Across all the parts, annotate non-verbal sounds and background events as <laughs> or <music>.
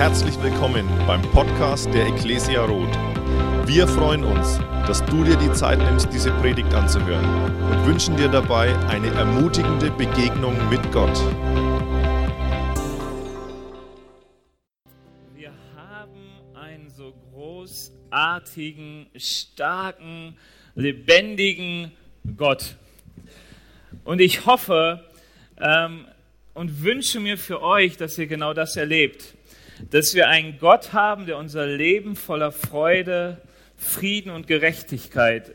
Herzlich willkommen beim Podcast der Ecclesia Roth. Wir freuen uns, dass du dir die Zeit nimmst, diese Predigt anzuhören und wünschen dir dabei eine ermutigende Begegnung mit Gott. Wir haben einen so großartigen, starken, lebendigen Gott. Und ich hoffe ähm, und wünsche mir für euch, dass ihr genau das erlebt. Dass wir einen Gott haben, der unser Leben voller Freude, Frieden und Gerechtigkeit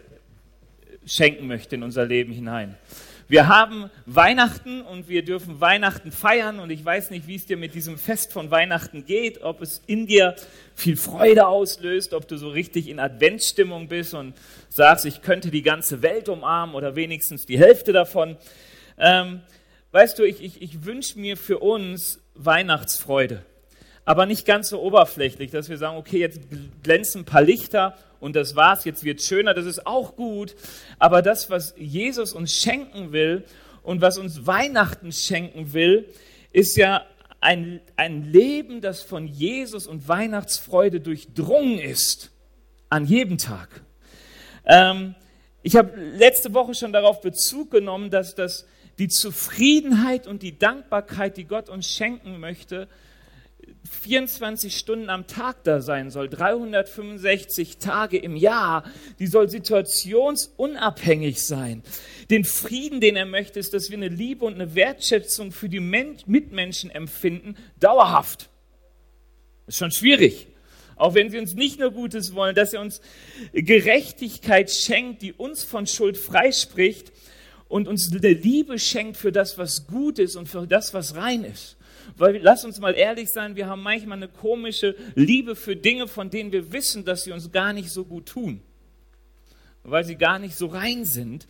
schenken möchte in unser Leben hinein. Wir haben Weihnachten und wir dürfen Weihnachten feiern und ich weiß nicht, wie es dir mit diesem Fest von Weihnachten geht, ob es in dir viel Freude auslöst, ob du so richtig in Adventsstimmung bist und sagst, ich könnte die ganze Welt umarmen oder wenigstens die Hälfte davon. Ähm, weißt du, ich, ich, ich wünsche mir für uns Weihnachtsfreude, aber nicht ganz so oberflächlich, dass wir sagen, okay, jetzt glänzen ein paar Lichter und das war's, jetzt wird schöner, das ist auch gut, aber das, was Jesus uns schenken will und was uns Weihnachten schenken will, ist ja ein, ein Leben, das von Jesus und Weihnachtsfreude durchdrungen ist, an jedem Tag. Ähm, ich habe letzte Woche schon darauf Bezug genommen, dass das die Zufriedenheit und die Dankbarkeit, die Gott uns schenken möchte, 24 Stunden am Tag da sein soll, 365 Tage im Jahr. Die soll situationsunabhängig sein. Den Frieden, den er möchte, ist, dass wir eine Liebe und eine Wertschätzung für die Mitmenschen empfinden, dauerhaft. Ist schon schwierig. Auch wenn sie uns nicht nur Gutes wollen, dass er uns Gerechtigkeit schenkt, die uns von Schuld freispricht und uns Liebe schenkt für das, was gut ist und für das, was rein ist. Weil lass uns mal ehrlich sein, wir haben manchmal eine komische Liebe für Dinge, von denen wir wissen, dass sie uns gar nicht so gut tun, weil sie gar nicht so rein sind.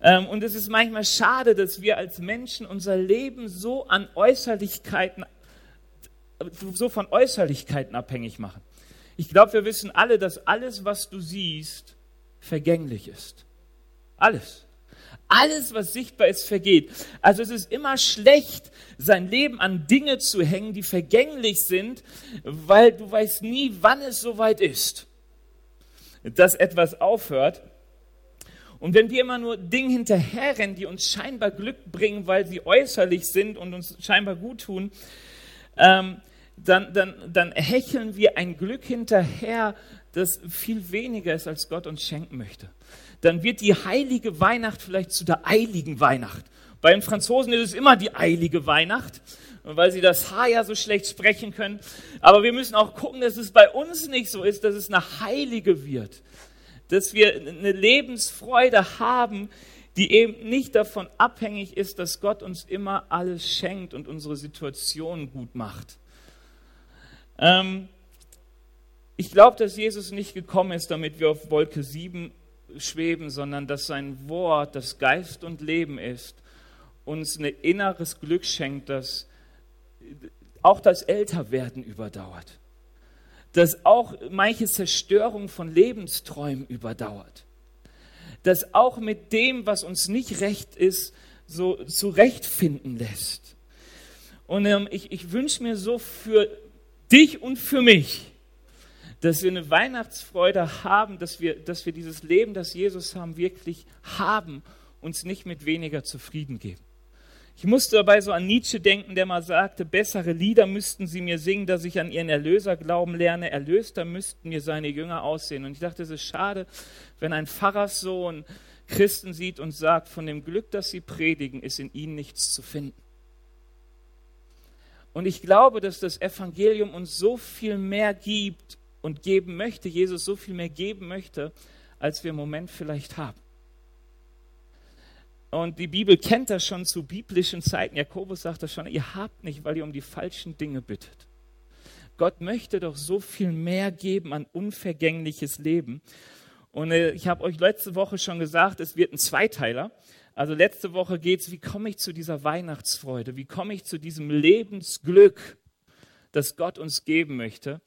Ähm, und es ist manchmal schade, dass wir als Menschen unser Leben so an Äußerlichkeiten, so von Äußerlichkeiten abhängig machen. Ich glaube, wir wissen alle, dass alles, was du siehst, vergänglich ist. Alles. Alles, was sichtbar ist, vergeht. Also es ist immer schlecht, sein Leben an Dinge zu hängen, die vergänglich sind, weil du weißt nie, wann es soweit ist, dass etwas aufhört. Und wenn wir immer nur Dinge hinterherrennen, die uns scheinbar Glück bringen, weil sie äußerlich sind und uns scheinbar gut tun, ähm, dann, dann, dann hecheln wir ein Glück hinterher, das viel weniger ist, als Gott uns schenken möchte dann wird die heilige Weihnacht vielleicht zu der eiligen Weihnacht. Bei den Franzosen ist es immer die eilige Weihnacht, weil sie das H ja so schlecht sprechen können. Aber wir müssen auch gucken, dass es bei uns nicht so ist, dass es eine heilige wird. Dass wir eine Lebensfreude haben, die eben nicht davon abhängig ist, dass Gott uns immer alles schenkt und unsere Situation gut macht. Ähm, ich glaube, dass Jesus nicht gekommen ist, damit wir auf Wolke 7 schweben, sondern dass sein Wort, das Geist und Leben ist, uns ein inneres Glück schenkt, das auch das Älterwerden überdauert. Dass auch manche Zerstörung von Lebensträumen überdauert. Dass auch mit dem, was uns nicht recht ist, so zurechtfinden lässt. Und ähm, ich, ich wünsche mir so für dich und für mich, dass wir eine Weihnachtsfreude haben, dass wir, dass wir dieses Leben, das Jesus haben, wirklich haben, uns nicht mit weniger zufrieden geben. Ich musste dabei so an Nietzsche denken, der mal sagte, bessere Lieder müssten sie mir singen, dass ich an ihren Erlöser glauben lerne, erlöster müssten mir seine Jünger aussehen. Und ich dachte, es ist schade, wenn ein Pfarrerssohn Christen sieht und sagt, von dem Glück, das sie predigen, ist in ihnen nichts zu finden. Und ich glaube, dass das Evangelium uns so viel mehr gibt und geben möchte, Jesus so viel mehr geben möchte, als wir im Moment vielleicht haben. Und die Bibel kennt das schon zu biblischen Zeiten. Jakobus sagt das schon, ihr habt nicht, weil ihr um die falschen Dinge bittet. Gott möchte doch so viel mehr geben an unvergängliches Leben. Und äh, ich habe euch letzte Woche schon gesagt, es wird ein Zweiteiler. Also letzte Woche geht es, wie komme ich zu dieser Weihnachtsfreude? Wie komme ich zu diesem Lebensglück, das Gott uns geben möchte?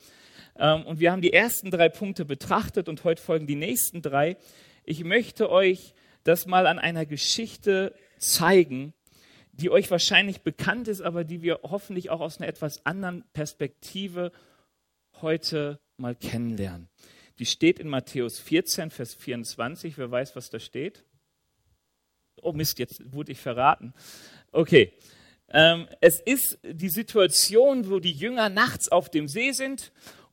Ähm, und wir haben die ersten drei Punkte betrachtet und heute folgen die nächsten drei. Ich möchte euch das mal an einer Geschichte zeigen, die euch wahrscheinlich bekannt ist, aber die wir hoffentlich auch aus einer etwas anderen Perspektive heute mal kennenlernen. Die steht in Matthäus 14, Vers 24. Wer weiß, was da steht? Oh Mist, jetzt wurde ich verraten. Okay. Ähm, es ist die Situation, wo die Jünger nachts auf dem See sind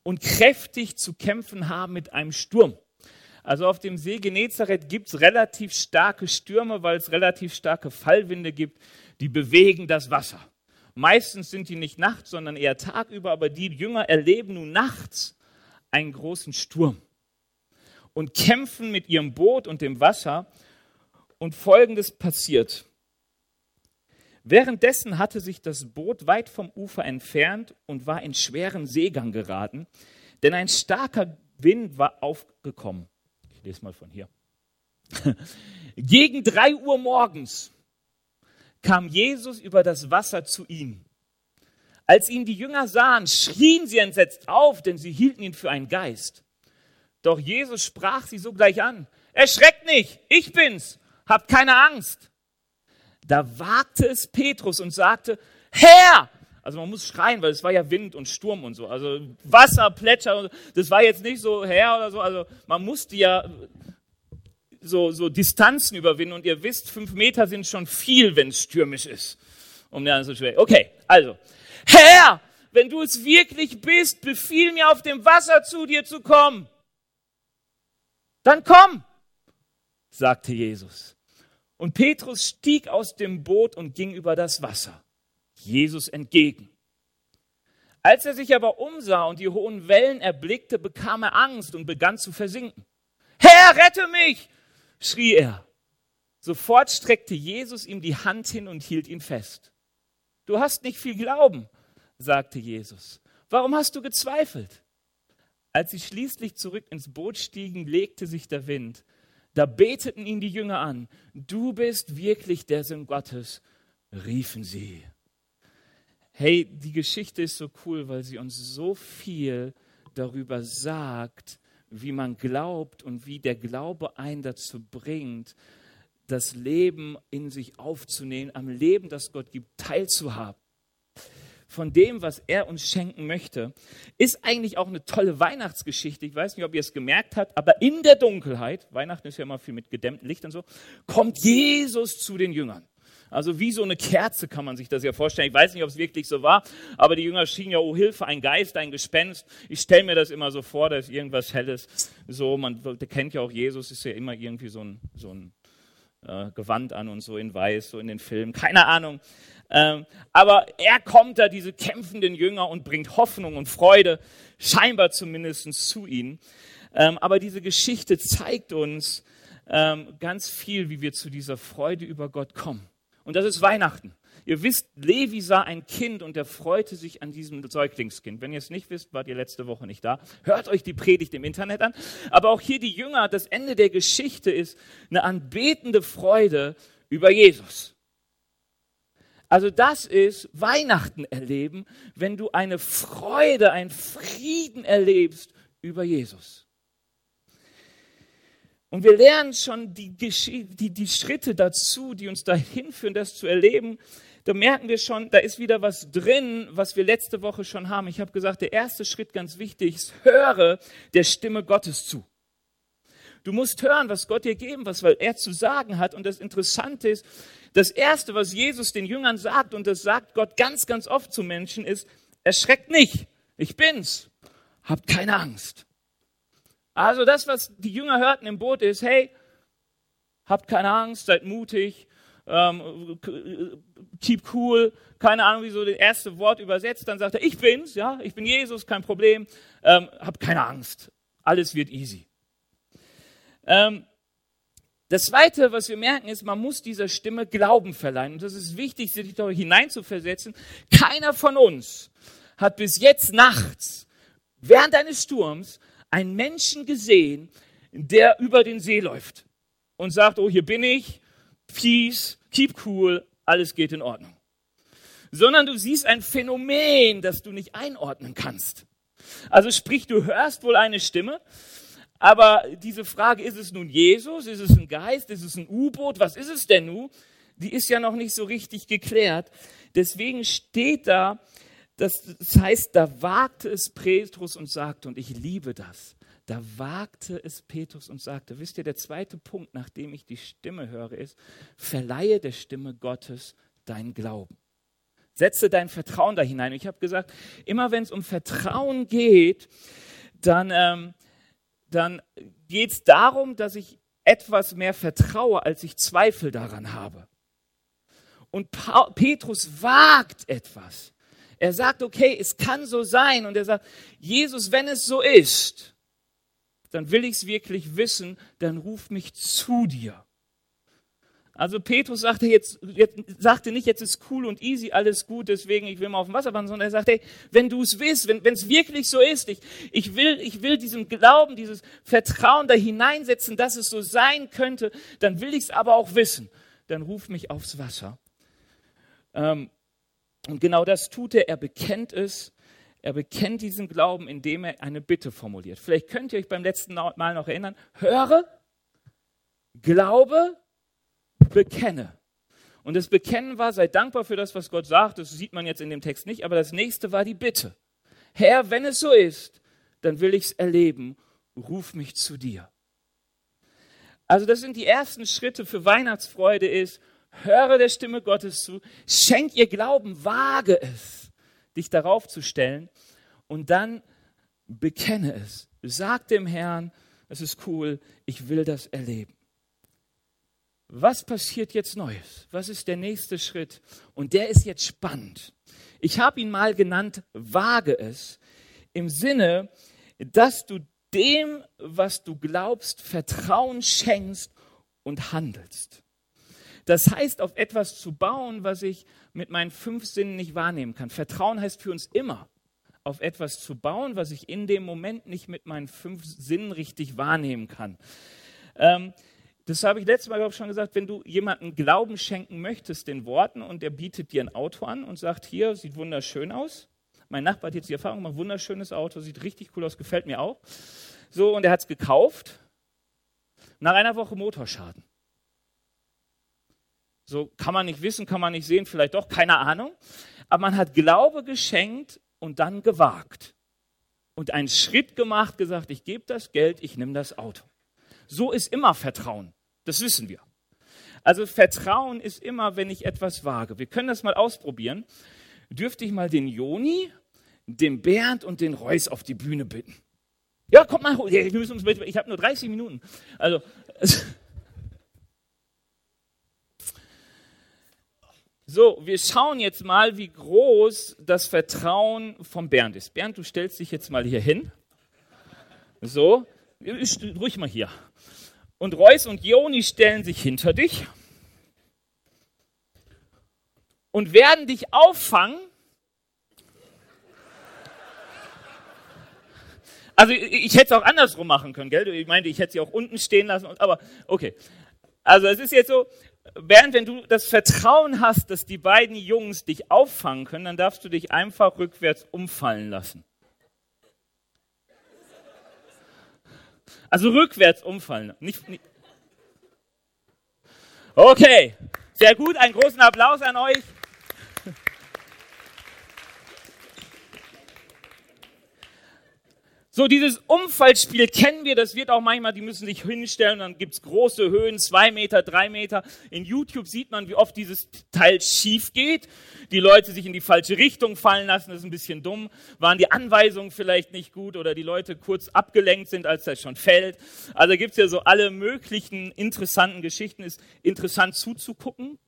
und kräftig zu kämpfen haben mit einem Sturm. Also auf dem See Genezareth gibt es relativ starke Stürme, weil es relativ starke Fallwinde gibt, die bewegen das Wasser. Meistens sind die nicht nachts, sondern eher tagüber, aber die Jünger erleben nun nachts einen großen Sturm und kämpfen mit ihrem Boot und dem Wasser. Und Folgendes passiert. Währenddessen hatte sich das Boot weit vom Ufer entfernt und war in schweren Seegang geraten, denn ein starker Wind war aufgekommen. Ich lese mal von hier. <laughs> Gegen drei Uhr morgens kam Jesus über das Wasser zu ihnen. Als ihn die Jünger sahen, schrien sie entsetzt auf, denn sie hielten ihn für einen Geist. Doch Jesus sprach sie sogleich an. Erschreckt nicht, ich bin's, habt keine Angst. Da wagte es Petrus und sagte, Herr! Also man muss schreien, weil es war ja Wind und Sturm und so. Also Wasser, Plätscher, das war jetzt nicht so Herr oder so. Also man musste ja so, so Distanzen überwinden und ihr wisst, fünf Meter sind schon viel, wenn es stürmisch ist. Um dann so schwer. Okay, also Herr, wenn du es wirklich bist, befiehl mir auf dem Wasser zu dir zu kommen. Dann komm, sagte Jesus. Und Petrus stieg aus dem Boot und ging über das Wasser, Jesus entgegen. Als er sich aber umsah und die hohen Wellen erblickte, bekam er Angst und begann zu versinken. Herr, rette mich! schrie er. Sofort streckte Jesus ihm die Hand hin und hielt ihn fest. Du hast nicht viel Glauben, sagte Jesus. Warum hast du gezweifelt? Als sie schließlich zurück ins Boot stiegen, legte sich der Wind. Da beteten ihn die Jünger an. Du bist wirklich der Sohn Gottes, riefen sie. Hey, die Geschichte ist so cool, weil sie uns so viel darüber sagt, wie man glaubt und wie der Glaube einen dazu bringt, das Leben in sich aufzunehmen, am Leben, das Gott gibt, teilzuhaben von dem, was er uns schenken möchte, ist eigentlich auch eine tolle Weihnachtsgeschichte. Ich weiß nicht, ob ihr es gemerkt habt, aber in der Dunkelheit, Weihnachten ist ja immer viel mit gedämmtem Licht und so, kommt Jesus zu den Jüngern. Also wie so eine Kerze kann man sich das ja vorstellen. Ich weiß nicht, ob es wirklich so war, aber die Jünger schienen ja, oh Hilfe, ein Geist, ein Gespenst. Ich stelle mir das immer so vor, dass irgendwas Helles, so, man kennt ja auch Jesus, ist ja immer irgendwie so ein, so ein äh, Gewand an und so in weiß, so in den Filmen, keine Ahnung. Ähm, aber er kommt da, diese kämpfenden Jünger, und bringt Hoffnung und Freude, scheinbar zumindest zu ihnen. Ähm, aber diese Geschichte zeigt uns ähm, ganz viel, wie wir zu dieser Freude über Gott kommen. Und das ist Weihnachten. Ihr wisst, Levi sah ein Kind und er freute sich an diesem Säuglingskind. Wenn ihr es nicht wisst, wart ihr letzte Woche nicht da. Hört euch die Predigt im Internet an. Aber auch hier die Jünger, das Ende der Geschichte ist eine anbetende Freude über Jesus. Also das ist Weihnachten erleben, wenn du eine Freude, einen Frieden erlebst über Jesus. Und wir lernen schon die, die, die Schritte dazu, die uns dahin führen, das zu erleben. Da merken wir schon, da ist wieder was drin, was wir letzte Woche schon haben. Ich habe gesagt, der erste Schritt ganz wichtig ist, höre der Stimme Gottes zu. Du musst hören, was Gott dir geben, was weil er zu sagen hat. Und das Interessante ist, das Erste, was Jesus den Jüngern sagt, und das sagt Gott ganz, ganz oft zu Menschen, ist, erschreckt nicht, ich bin's, habt keine Angst. Also das, was die Jünger hörten im Boot, ist, hey, habt keine Angst, seid mutig, ähm, keep cool, keine Ahnung, wie so das erste Wort übersetzt, dann sagt er, ich bin's, ja, ich bin Jesus, kein Problem, ähm, habt keine Angst, alles wird easy. Ähm, das Zweite, was wir merken, ist, man muss dieser Stimme Glauben verleihen. Und das ist wichtig, sich da hineinzuversetzen. Keiner von uns hat bis jetzt nachts, während eines Sturms, einen Menschen gesehen, der über den See läuft und sagt, oh, hier bin ich, peace, keep cool, alles geht in Ordnung. Sondern du siehst ein Phänomen, das du nicht einordnen kannst. Also sprich, du hörst wohl eine Stimme, aber diese Frage, ist es nun Jesus, ist es ein Geist, ist es ein U-Boot, was ist es denn nun? die ist ja noch nicht so richtig geklärt. Deswegen steht da, das, heißt, da wagte es Petrus und sagte, und ich liebe das, da wagte es Petrus und sagte, wisst ihr, der zweite Punkt, nachdem ich die Stimme höre, ist, verleihe der Stimme Gottes deinen Glauben. Setze dein Vertrauen da hinein. Ich habe gesagt, immer wenn es um Vertrauen geht, dann, ähm, dann geht es darum, dass ich etwas mehr vertraue, als ich Zweifel daran habe. Und pa Petrus wagt etwas. Er sagt, okay, es kann so sein. Und er sagt, Jesus, wenn es so ist, dann will ich es wirklich wissen, dann ruf mich zu dir. Also Petrus sagte jetzt, jetzt, sagte nicht, jetzt ist cool und easy, alles gut, deswegen ich will mal auf dem Wasser wandern, sondern er sagte, hey, wenn du es willst, wenn es wirklich so ist, ich, ich, will, ich will diesen Glauben, dieses Vertrauen da hineinsetzen, dass es so sein könnte, dann will ich es aber auch wissen. Dann ruf mich aufs Wasser. Ähm, und genau das tut er, er bekennt es, er bekennt diesen Glauben, indem er eine Bitte formuliert. Vielleicht könnt ihr euch beim letzten Mal noch erinnern, höre, glaube, bekenne. Und das Bekennen war, sei dankbar für das, was Gott sagt. Das sieht man jetzt in dem Text nicht, aber das nächste war die Bitte. Herr, wenn es so ist, dann will ich es erleben. Ruf mich zu dir. Also das sind die ersten Schritte für Weihnachtsfreude ist, höre der Stimme Gottes zu, schenk ihr Glauben, wage es, dich darauf zu stellen und dann bekenne es. Sag dem Herrn, es ist cool, ich will das erleben was passiert jetzt Neues? Was ist der nächste Schritt? Und der ist jetzt spannend. Ich habe ihn mal genannt, wage es, im Sinne, dass du dem, was du glaubst, Vertrauen schenkst und handelst. Das heißt, auf etwas zu bauen, was ich mit meinen fünf Sinnen nicht wahrnehmen kann. Vertrauen heißt für uns immer, auf etwas zu bauen, was ich in dem Moment nicht mit meinen fünf Sinnen richtig wahrnehmen kann. Ähm, das habe ich letztes Mal, glaube ich, schon gesagt, wenn du jemandem Glauben schenken möchtest, den Worten, und der bietet dir ein Auto an und sagt, hier, sieht wunderschön aus. Mein Nachbar hat jetzt die Erfahrung gemacht, wunderschönes Auto, sieht richtig cool aus, gefällt mir auch. So, und er hat es gekauft. Nach einer Woche Motorschaden. So kann man nicht wissen, kann man nicht sehen, vielleicht doch, keine Ahnung. Aber man hat Glaube geschenkt und dann gewagt. Und einen Schritt gemacht, gesagt, ich gebe das Geld, ich nehme das Auto. So ist immer Vertrauen. Das wissen wir. Also Vertrauen ist immer, wenn ich etwas wage. Wir können das mal ausprobieren. Dürfte ich mal den Joni, den Bernd und den Reus auf die Bühne bitten? Ja, kommt mal. Wir ich habe nur 30 Minuten. Also. <laughs> So, wir schauen jetzt mal, wie groß das Vertrauen von Bernd ist. Bernd, du stellst dich jetzt mal hier hin. So, ruhig mal hier. Und Reus und Joni stellen sich hinter dich und werden dich auffangen. Also ich hätte es auch andersrum machen können, gell? Ich meinte, ich hätte sie auch unten stehen lassen, aber okay. Also es ist jetzt so, während wenn du das Vertrauen hast, dass die beiden Jungs dich auffangen können, dann darfst du dich einfach rückwärts umfallen lassen. Also rückwärts umfallen. Nicht, nicht. Okay, sehr gut. Einen großen Applaus an euch. So, dieses Umfallspiel kennen wir, das wird auch manchmal, die müssen sich hinstellen, dann gibt's große Höhen, zwei Meter, drei Meter. In YouTube sieht man, wie oft dieses Teil schief geht. Die Leute sich in die falsche Richtung fallen lassen, das ist ein bisschen dumm. Waren die Anweisungen vielleicht nicht gut oder die Leute kurz abgelenkt sind, als das schon fällt. Also gibt's ja so alle möglichen interessanten Geschichten. Ist interessant zuzugucken,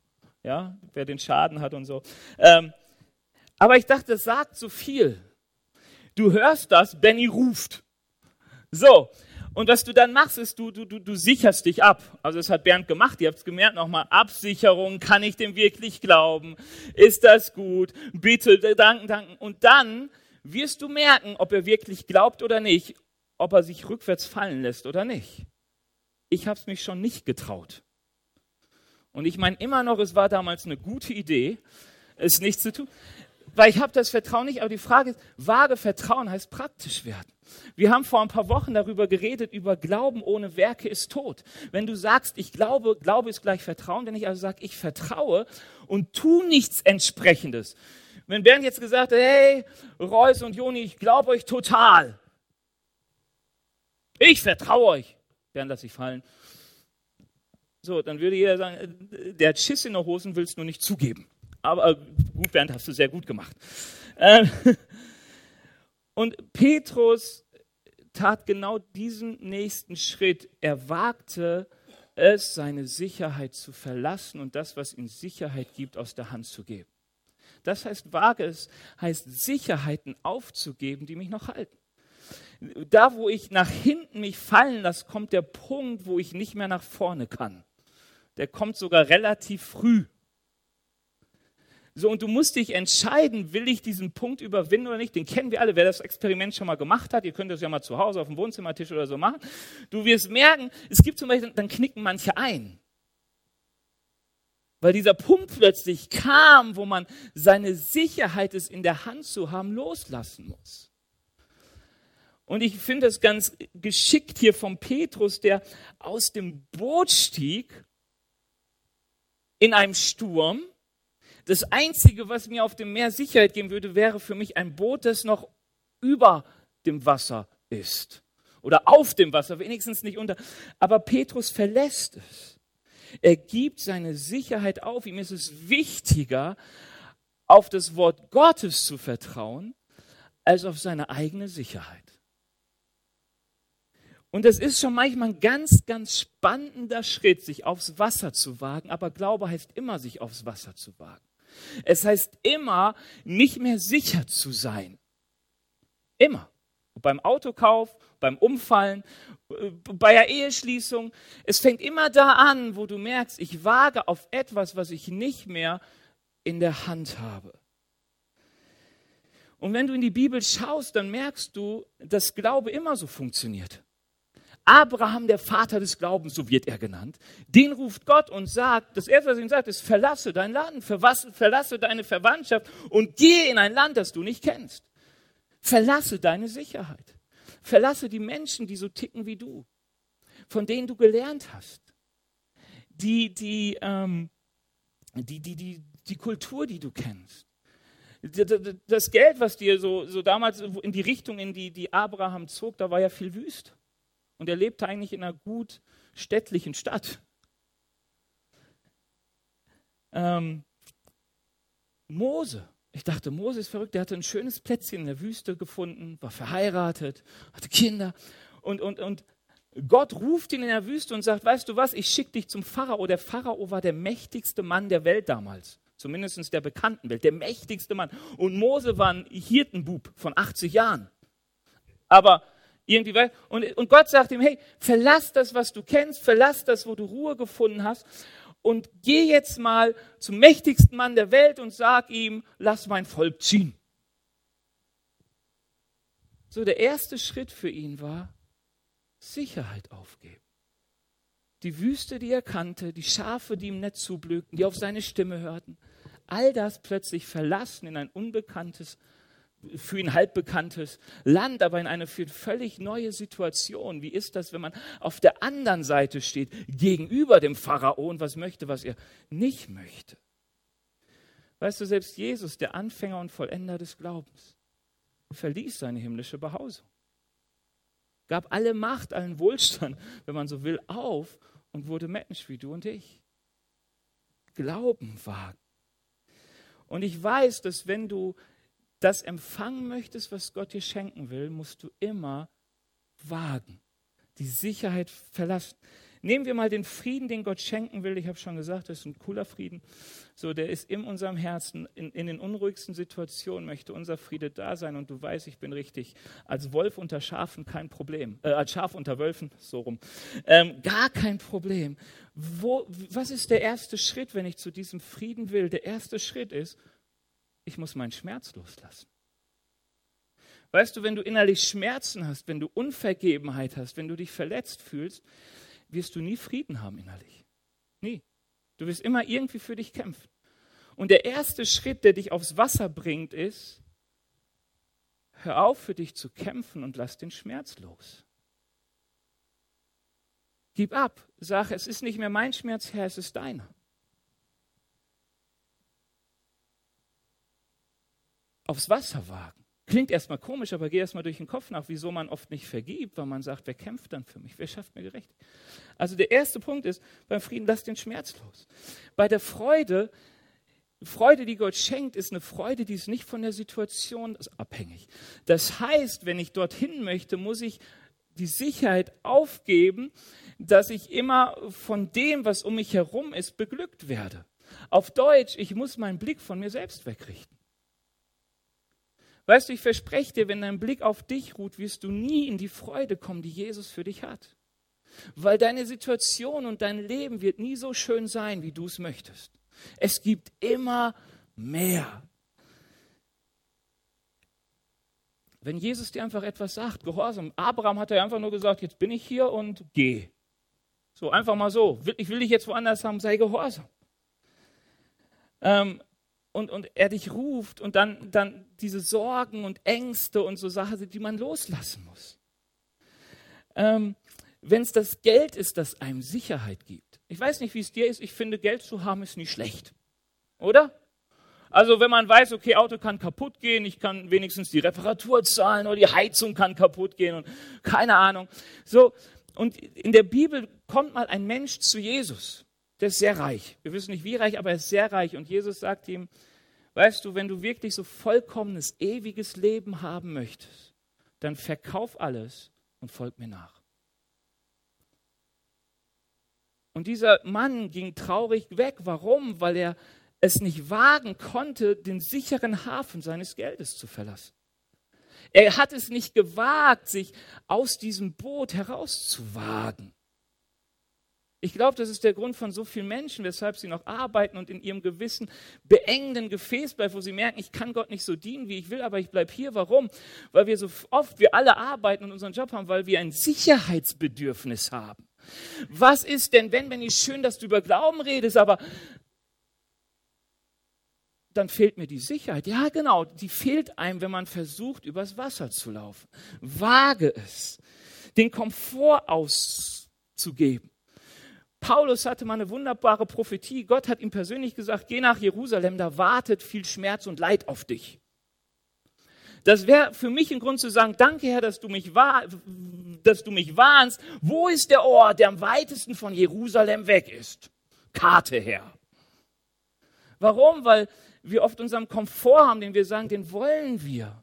ja, wer den Schaden hat und so. Ähm, aber ich dachte, das sagt so viel Du hörst das, Benny ruft. So, und was du dann machst, ist, du, du, du, du sicherst dich ab. Also das hat Bernd gemacht, ihr habt es gemerkt, nochmal Absicherung, kann ich dem wirklich glauben? Ist das gut? Bitte, danken, danken. Und dann wirst du merken, ob er wirklich glaubt oder nicht, ob er sich rückwärts fallen lässt oder nicht. Ich habe es mich schon nicht getraut. Und ich meine immer noch, es war damals eine gute Idee, es nicht zu tun. Weil ich habe das Vertrauen nicht, aber die Frage ist, vage Vertrauen heißt praktisch werden. Wir haben vor ein paar Wochen darüber geredet, über Glauben ohne Werke ist tot. Wenn du sagst, ich glaube, Glaube ist gleich Vertrauen, wenn ich also sage, ich vertraue und tu nichts entsprechendes. Wenn Bernd jetzt gesagt hätte, hey, Reus und Joni, ich glaube euch total. Ich vertraue euch. Bernd, lass ich fallen. So, dann würde jeder sagen, äh, der hat Schiss in der Hosen, willst du nicht zugeben. Aber äh, gut, Bernd, hast du sehr gut gemacht. Ähm, <laughs> und Petrus tat genau diesen nächsten Schritt. Er wagte es, seine Sicherheit zu verlassen und das, was ihm Sicherheit gibt, aus der Hand zu geben. Das heißt, wage es, heißt Sicherheiten aufzugeben, die mich noch halten. Da, wo ich nach hinten mich fallen lasse, kommt der Punkt, wo ich nicht mehr nach vorne kann. Der kommt sogar relativ früh. So, und du musst dich entscheiden, will ich diesen Punkt überwinden oder nicht? Den kennen wir alle. Wer das Experiment schon mal gemacht hat, ihr könnt das ja mal zu Hause auf dem Wohnzimmertisch oder so machen. Du wirst merken, es gibt zum Beispiel, dann knicken manche ein. Weil dieser Punkt plötzlich kam, wo man seine Sicherheit, es in der Hand zu haben, loslassen muss. Und ich finde es ganz geschickt hier vom Petrus, der aus dem Boot stieg in einem Sturm das Einzige, was mir auf dem Meer Sicherheit geben würde, wäre für mich ein Boot, das noch über dem Wasser ist. Oder auf dem Wasser, wenigstens nicht unter. Aber Petrus verlässt es. Er gibt seine Sicherheit auf. Ihm ist es wichtiger, auf das Wort Gottes zu vertrauen, als auf seine eigene Sicherheit. Und es ist schon manchmal ein ganz, ganz spannender Schritt, sich aufs Wasser zu wagen, aber Glaube heißt immer, sich aufs Wasser zu wagen. Es heißt immer, nicht mehr sicher zu sein. Immer. Beim Autokauf, beim Umfallen, äh, bei der Eheschließung. Es fängt immer da an, wo du merkst, ich wage auf etwas, was ich nicht mehr in der Hand habe. Und wenn du in die Bibel schaust, dann merkst du, dass Glaube immer so funktioniert. Abraham, der Vater des Glaubens, so wird er genannt, den ruft Gott und sagt, das erste, was er ihm sagt, ist, verlasse dein Land, verlasse deine Verwandtschaft und gehe in ein Land, das du nicht kennst. Verlasse deine Sicherheit. Verlasse die Menschen, die so ticken wie du, von denen du gelernt hast. Die, die, ähm, die, die, die, die Kultur, die du kennst. Das Geld, was dir so, so damals in die Richtung, in die, die Abraham zog, da war ja viel Wüst. Und er lebte eigentlich in einer gut städtlichen Stadt. Ähm, Mose. Ich dachte, Mose ist verrückt. Der hatte ein schönes Plätzchen in der Wüste gefunden, war verheiratet, hatte Kinder. Und, und, und Gott ruft ihn in der Wüste und sagt: Weißt du was, ich schicke dich zum Pharao. Der Pharao war der mächtigste Mann der Welt damals. Zumindest der bekannten Welt, der mächtigste Mann. Und Mose war ein Hirtenbub von 80 Jahren. Aber irgendwie, und, und Gott sagt ihm, hey, verlass das, was du kennst, verlass das, wo du Ruhe gefunden hast und geh jetzt mal zum mächtigsten Mann der Welt und sag ihm, lass mein Volk ziehen. So, der erste Schritt für ihn war Sicherheit aufgeben. Die Wüste, die er kannte, die Schafe, die ihm nicht zublökten, die auf seine Stimme hörten, all das plötzlich verlassen in ein unbekanntes für ihn halbbekanntes Land, aber in eine völlig neue Situation. Wie ist das, wenn man auf der anderen Seite steht, gegenüber dem Pharao und was möchte, was er nicht möchte? Weißt du, selbst Jesus, der Anfänger und Vollender des Glaubens, verließ seine himmlische Behausung, gab alle Macht, allen Wohlstand, wenn man so will, auf und wurde Mensch wie du und ich. Glauben wagen. Und ich weiß, dass wenn du das empfangen möchtest, was Gott dir schenken will, musst du immer wagen, die Sicherheit verlassen. Nehmen wir mal den Frieden, den Gott schenken will. Ich habe schon gesagt, das ist ein cooler Frieden. So, der ist in unserem Herzen. In, in, den unruhigsten Situationen möchte unser Friede da sein. Und du weißt, ich bin richtig. Als Wolf unter Schafen kein Problem. Äh, als Schaf unter Wölfen, so rum. Ähm, gar kein Problem. Wo, was ist der erste Schritt, wenn ich zu diesem Frieden will? Der erste Schritt ist, ich muss meinen Schmerz loslassen. Weißt du, wenn du innerlich Schmerzen hast, wenn du Unvergebenheit hast, wenn du dich verletzt fühlst, wirst du nie Frieden haben innerlich. Nie. Du wirst immer irgendwie für dich kämpfen. Und der erste Schritt, der dich aufs Wasser bringt, ist, hör auf für dich zu kämpfen und lass den Schmerz los. Gib ab, sag, es ist nicht mehr mein Schmerz, Herr, es ist deiner. Aufs Wasser wagen. Klingt erstmal komisch, aber geh erstmal durch den Kopf nach, wieso man oft nicht vergibt, weil man sagt, wer kämpft dann für mich? Wer schafft mir gerecht? Also der erste Punkt ist, beim Frieden lass den Schmerz los. Bei der Freude, Freude, die Gott schenkt, ist eine Freude, die ist nicht von der Situation abhängig. Das heißt, wenn ich dorthin möchte, muss ich die Sicherheit aufgeben, dass ich immer von dem, was um mich herum ist, beglückt werde. Auf Deutsch, ich muss meinen Blick von mir selbst wegrichten. Weißt du, ich verspreche dir, wenn dein Blick auf dich ruht, wirst du nie in die Freude kommen, die Jesus für dich hat. Weil deine Situation und dein Leben wird nie so schön sein, wie du es möchtest. Es gibt immer mehr. Wenn Jesus dir einfach etwas sagt, Gehorsam, Abraham hat er einfach nur gesagt, jetzt bin ich hier und geh. So einfach mal so. Ich will dich jetzt woanders haben, sei gehorsam. Ähm, und, und er dich ruft und dann, dann diese Sorgen und Ängste und so Sachen, die man loslassen muss. Ähm, Wenn es das Geld ist, das einem Sicherheit gibt. Ich weiß nicht, wie es dir ist, ich finde, Geld zu haben ist nicht schlecht. Oder? Also wenn man weiß, okay, Auto kann kaputt gehen, ich kann wenigstens die Reparatur zahlen oder die Heizung kann kaputt gehen und keine Ahnung. So, und in der Bibel kommt mal ein Mensch zu Jesus der ist sehr reich. Wir wissen nicht wie reich, aber er ist sehr reich. Und Jesus sagt ihm, weißt du, wenn du wirklich so vollkommenes, ewiges Leben haben möchtest, dann verkauf alles und folg mir nach. Und dieser Mann ging traurig weg. Warum? Weil er es nicht wagen konnte, den sicheren Hafen seines Geldes zu verlassen. Er hat es nicht gewagt, sich aus diesem Boot herauszuwagen. Ich glaube, das ist der Grund von so vielen Menschen, weshalb sie noch arbeiten und in ihrem gewissen beengenden Gefäß bleiben, wo sie merken, ich kann Gott nicht so dienen, wie ich will, aber ich bleibe hier. Warum? Weil wir so oft, wir alle arbeiten und unseren Job haben, weil wir ein Sicherheitsbedürfnis haben. Was ist denn, wenn, wenn ich schön, dass du über Glauben redest, aber dann fehlt mir die Sicherheit. Ja, genau, die fehlt einem, wenn man versucht, übers Wasser zu laufen. Wage es, den Komfort auszugeben. Paulus hatte mal eine wunderbare Prophetie. Gott hat ihm persönlich gesagt, geh nach Jerusalem, da wartet viel Schmerz und Leid auf dich. Das wäre für mich ein Grund zu sagen, danke Herr, dass du, mich wahr, dass du mich warnst. Wo ist der Ort, der am weitesten von Jerusalem weg ist? Karte her. Warum? Weil wir oft unseren Komfort haben, den wir sagen, den wollen wir.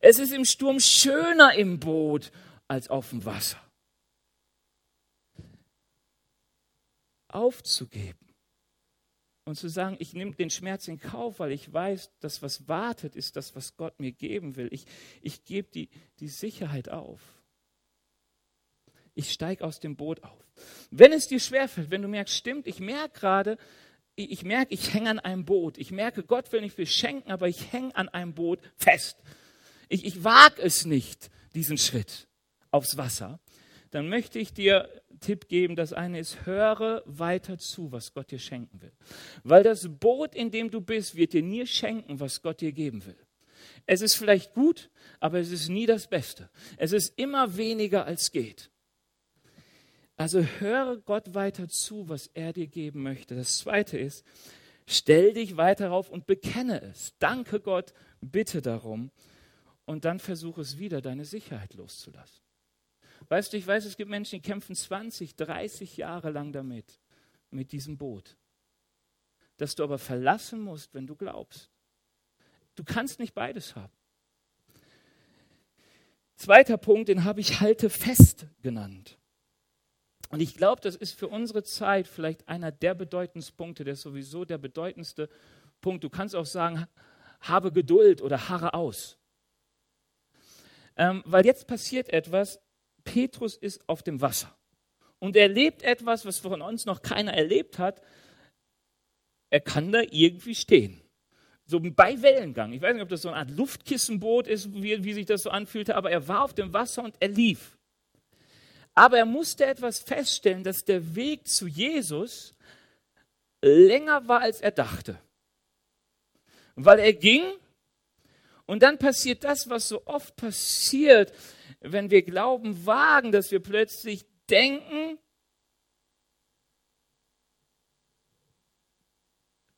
Es ist im Sturm schöner im Boot als auf dem Wasser. Aufzugeben und zu sagen, ich nehme den Schmerz in Kauf, weil ich weiß, das, was wartet, ist das, was Gott mir geben will. Ich, ich gebe die, die Sicherheit auf. Ich steige aus dem Boot auf. Wenn es dir schwerfällt, wenn du merkst, stimmt, ich merke gerade, ich, merke, ich hänge an einem Boot. Ich merke, Gott will nicht viel schenken, aber ich hänge an einem Boot fest. Ich, ich wage es nicht, diesen Schritt aufs Wasser. Dann möchte ich dir Tipp geben. Das eine ist, höre weiter zu, was Gott dir schenken will. Weil das Boot, in dem du bist, wird dir nie schenken, was Gott dir geben will. Es ist vielleicht gut, aber es ist nie das Beste. Es ist immer weniger, als geht. Also höre Gott weiter zu, was er dir geben möchte. Das zweite ist, stell dich weiter auf und bekenne es. Danke Gott, bitte darum. Und dann versuche es wieder, deine Sicherheit loszulassen. Weißt du, ich weiß, es gibt Menschen, die kämpfen 20, 30 Jahre lang damit, mit diesem Boot. Das du aber verlassen musst, wenn du glaubst. Du kannst nicht beides haben. Zweiter Punkt, den habe ich halte fest genannt. Und ich glaube, das ist für unsere Zeit vielleicht einer der bedeutendsten Punkte, der ist sowieso der bedeutendste Punkt. Du kannst auch sagen, habe Geduld oder harre aus. Ähm, weil jetzt passiert etwas, Petrus ist auf dem Wasser und er erlebt etwas, was von uns noch keiner erlebt hat. Er kann da irgendwie stehen. So bei Wellengang. Ich weiß nicht, ob das so eine Art Luftkissenboot ist, wie, wie sich das so anfühlte, aber er war auf dem Wasser und er lief. Aber er musste etwas feststellen, dass der Weg zu Jesus länger war, als er dachte. weil er ging. Und dann passiert das, was so oft passiert, wenn wir Glauben wagen, dass wir plötzlich denken,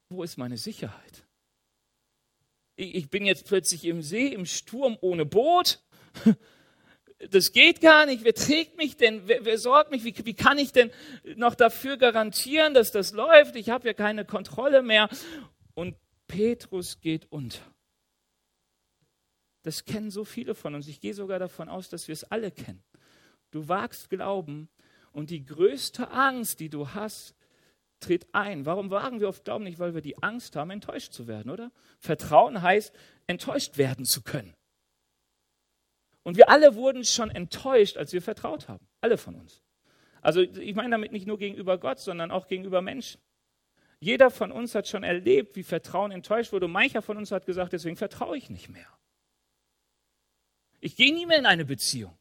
wo ist meine Sicherheit? Ich bin jetzt plötzlich im See, im Sturm ohne Boot. Das geht gar nicht. Wer trägt mich denn? Wer, wer sorgt mich? Wie, wie kann ich denn noch dafür garantieren, dass das läuft? Ich habe ja keine Kontrolle mehr. Und Petrus geht unter. Das kennen so viele von uns. Ich gehe sogar davon aus, dass wir es alle kennen. Du wagst Glauben und die größte Angst, die du hast, tritt ein. Warum wagen wir oft Glauben nicht? Weil wir die Angst haben, enttäuscht zu werden, oder? Vertrauen heißt, enttäuscht werden zu können. Und wir alle wurden schon enttäuscht, als wir vertraut haben. Alle von uns. Also ich meine damit nicht nur gegenüber Gott, sondern auch gegenüber Menschen. Jeder von uns hat schon erlebt, wie Vertrauen enttäuscht wurde. Und mancher von uns hat gesagt, deswegen vertraue ich nicht mehr. Ich gehe nie mehr in eine Beziehung.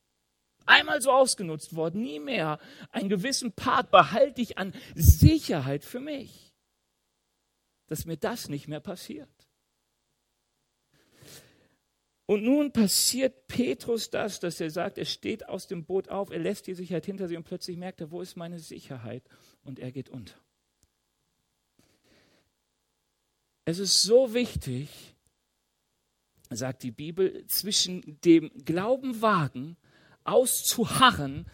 Einmal so ausgenutzt worden, nie mehr. Einen gewissen Part behalte ich an Sicherheit für mich, dass mir das nicht mehr passiert. Und nun passiert Petrus das, dass er sagt, er steht aus dem Boot auf, er lässt die Sicherheit hinter sich und plötzlich merkt er, wo ist meine Sicherheit? Und er geht unter. Es ist so wichtig, sagt die Bibel, zwischen dem Glauben wagen auszuharren,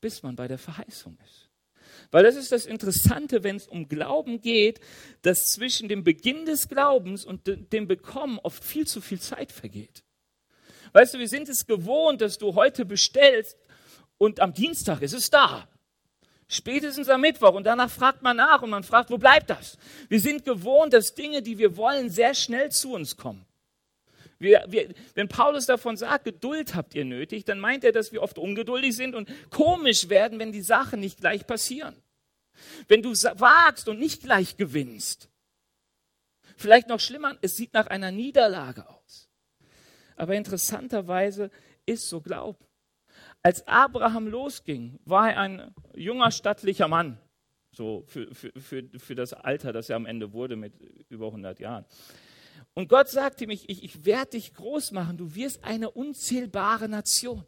bis man bei der Verheißung ist. Weil das ist das Interessante, wenn es um Glauben geht, dass zwischen dem Beginn des Glaubens und dem Bekommen oft viel zu viel Zeit vergeht. Weißt du, wir sind es gewohnt, dass du heute bestellst und am Dienstag ist es da. Spätestens am Mittwoch und danach fragt man nach und man fragt, wo bleibt das? Wir sind gewohnt, dass Dinge, die wir wollen, sehr schnell zu uns kommen. Wir, wir, wenn Paulus davon sagt, Geduld habt ihr nötig, dann meint er, dass wir oft ungeduldig sind und komisch werden, wenn die Sachen nicht gleich passieren. Wenn du wagst und nicht gleich gewinnst. Vielleicht noch schlimmer, es sieht nach einer Niederlage aus. Aber interessanterweise ist so Glauben. Als Abraham losging, war er ein junger, stattlicher Mann. So für, für, für, für das Alter, das er am Ende wurde mit über 100 Jahren. Und Gott sagte ihm, ich, ich werde dich groß machen, du wirst eine unzählbare Nation.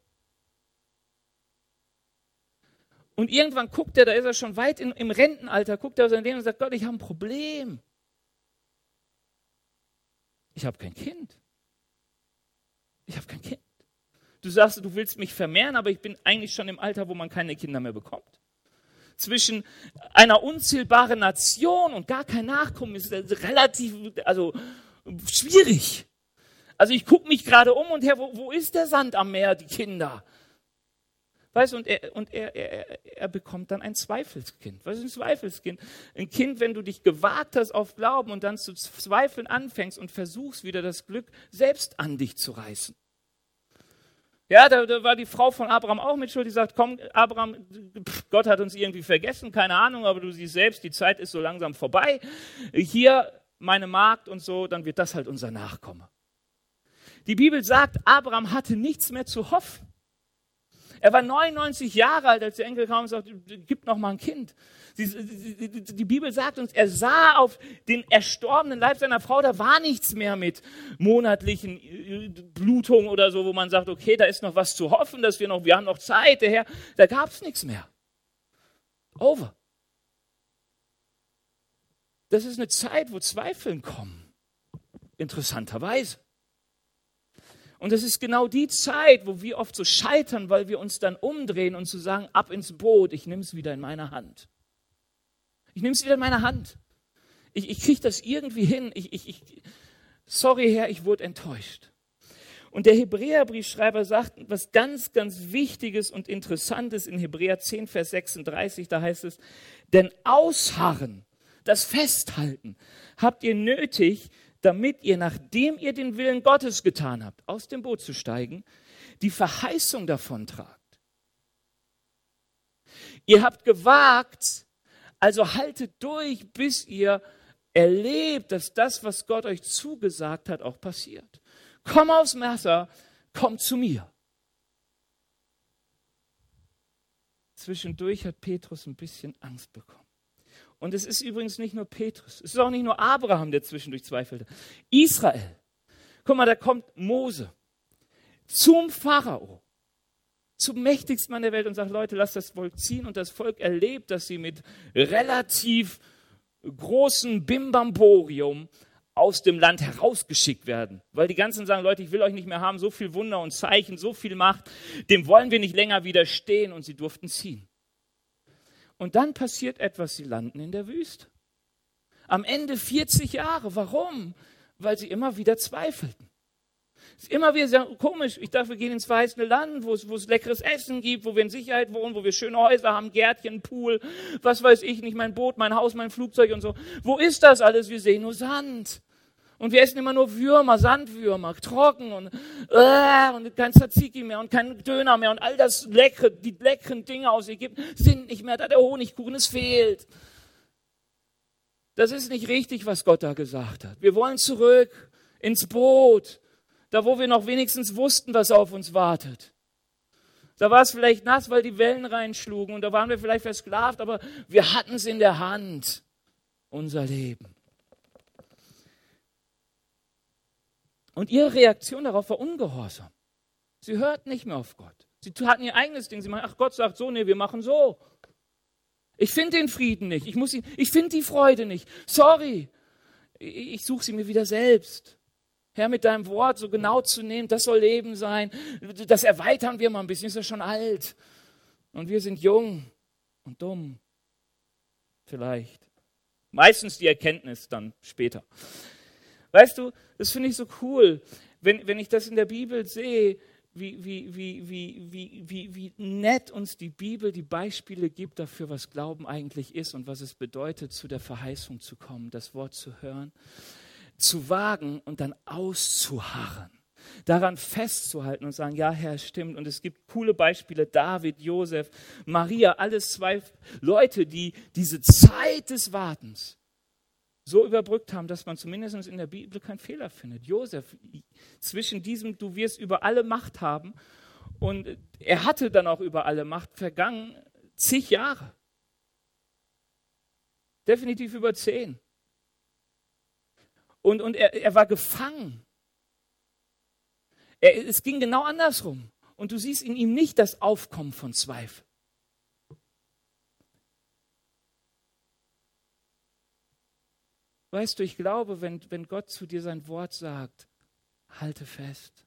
Und irgendwann guckt er, da ist er schon weit in, im Rentenalter, guckt er aus sein Leben und sagt, Gott, ich habe ein Problem. Ich habe kein Kind. Ich habe kein Kind. Du sagst, du willst mich vermehren, aber ich bin eigentlich schon im Alter, wo man keine Kinder mehr bekommt. Zwischen einer unzählbaren Nation und gar kein Nachkommen ist relativ, also schwierig. Also ich gucke mich gerade um und her, wo, wo, ist der Sand am Meer, die Kinder? Weißt du, und, er, und er, er, er bekommt dann ein Zweifelskind. Was ist ein Zweifelskind? Ein Kind, wenn du dich gewagt hast auf Glauben und dann zu zweifeln anfängst und versuchst wieder das Glück selbst an dich zu reißen. Ja, da, da, war die Frau von Abraham auch mit schuld, die sagt, komm, Abraham, Gott hat uns irgendwie vergessen, keine Ahnung, aber du siehst selbst, die Zeit ist so langsam vorbei. Hier meine Magd und so, dann wird das halt unser Nachkomme. Die Bibel sagt, Abraham hatte nichts mehr zu hoffen. Er war 99 Jahre alt, als der Enkel kam und sagte, gib noch mal ein Kind. Die Bibel sagt uns, er sah auf den erstorbenen Leib seiner Frau, da war nichts mehr mit monatlichen äh, Blutungen oder so, wo man sagt, okay, da ist noch was zu hoffen, dass wir noch, wir haben noch Zeit, der Herr, da gab es nichts mehr. Over. Das ist eine Zeit, wo Zweifeln kommen. Interessanterweise. Und das ist genau die Zeit, wo wir oft so scheitern, weil wir uns dann umdrehen und zu sagen, ab ins Boot, ich nehme es wieder in meine Hand. Ich nehme es wieder in meine Hand. Ich, ich kriege das irgendwie hin. Ich, ich, ich, sorry, Herr, ich wurde enttäuscht. Und der Hebräerbriefschreiber sagt was ganz, ganz Wichtiges und Interessantes in Hebräer 10, Vers 36. Da heißt es, denn Ausharren das Festhalten habt ihr nötig, damit ihr, nachdem ihr den Willen Gottes getan habt, aus dem Boot zu steigen, die Verheißung davon tragt. Ihr habt gewagt, also haltet durch, bis ihr erlebt, dass das, was Gott euch zugesagt hat, auch passiert. Komm aufs Messer, komm zu mir. Zwischendurch hat Petrus ein bisschen Angst bekommen. Und es ist übrigens nicht nur Petrus, es ist auch nicht nur Abraham, der zwischendurch zweifelte. Israel. Guck mal, da kommt Mose zum Pharao, zum mächtigsten Mann der Welt und sagt, Leute, lasst das Volk ziehen. Und das Volk erlebt, dass sie mit relativ großem Bimbamborium aus dem Land herausgeschickt werden. Weil die ganzen sagen, Leute, ich will euch nicht mehr haben, so viel Wunder und Zeichen, so viel Macht, dem wollen wir nicht länger widerstehen und sie durften ziehen. Und dann passiert etwas, sie landen in der Wüste. Am Ende 40 Jahre. Warum? Weil sie immer wieder zweifelten. Immer wieder sehr komisch. Ich dachte, wir gehen ins verheißene Land, wo es, wo es leckeres Essen gibt, wo wir in Sicherheit wohnen, wo wir schöne Häuser haben, Gärtchen, Pool, was weiß ich nicht, mein Boot, mein Haus, mein Flugzeug und so. Wo ist das alles? Wir sehen nur Sand. Und wir essen immer nur Würmer, Sandwürmer, trocken und, äh, und kein Tzatziki mehr und kein Döner mehr und all das leckere, die leckeren Dinge aus Ägypten sind nicht mehr da. Der Honigkuchen, es fehlt. Das ist nicht richtig, was Gott da gesagt hat. Wir wollen zurück ins Boot, da wo wir noch wenigstens wussten, was auf uns wartet. Da war es vielleicht nass, weil die Wellen reinschlugen und da waren wir vielleicht versklavt, aber wir hatten es in der Hand, unser Leben. Und ihre Reaktion darauf war Ungehorsam. Sie hörten nicht mehr auf Gott. Sie hatten ihr eigenes Ding. Sie meinen, ach Gott sagt so, nee, wir machen so. Ich finde den Frieden nicht. Ich, ich finde die Freude nicht. Sorry. Ich suche sie mir wieder selbst. Herr, mit deinem Wort so genau zu nehmen, das soll Leben sein. Das erweitern wir mal ein bisschen. Ist ja schon alt. Und wir sind jung und dumm. Vielleicht. Meistens die Erkenntnis dann später. Weißt du, das finde ich so cool, wenn, wenn ich das in der Bibel sehe, wie, wie, wie, wie, wie, wie, wie nett uns die Bibel die Beispiele gibt dafür, was Glauben eigentlich ist und was es bedeutet, zu der Verheißung zu kommen, das Wort zu hören, zu wagen und dann auszuharren. Daran festzuhalten und sagen, ja, Herr, stimmt. Und es gibt coole Beispiele, David, Josef, Maria, alles zwei Leute, die diese Zeit des Wartens so überbrückt haben, dass man zumindest in der Bibel keinen Fehler findet. Josef, zwischen diesem, du wirst über alle Macht haben, und er hatte dann auch über alle Macht vergangen zig Jahre. Definitiv über zehn. Und, und er, er war gefangen. Er, es ging genau andersrum. Und du siehst in ihm nicht das Aufkommen von Zweifel. Weißt du, ich glaube, wenn, wenn Gott zu dir sein Wort sagt, halte fest.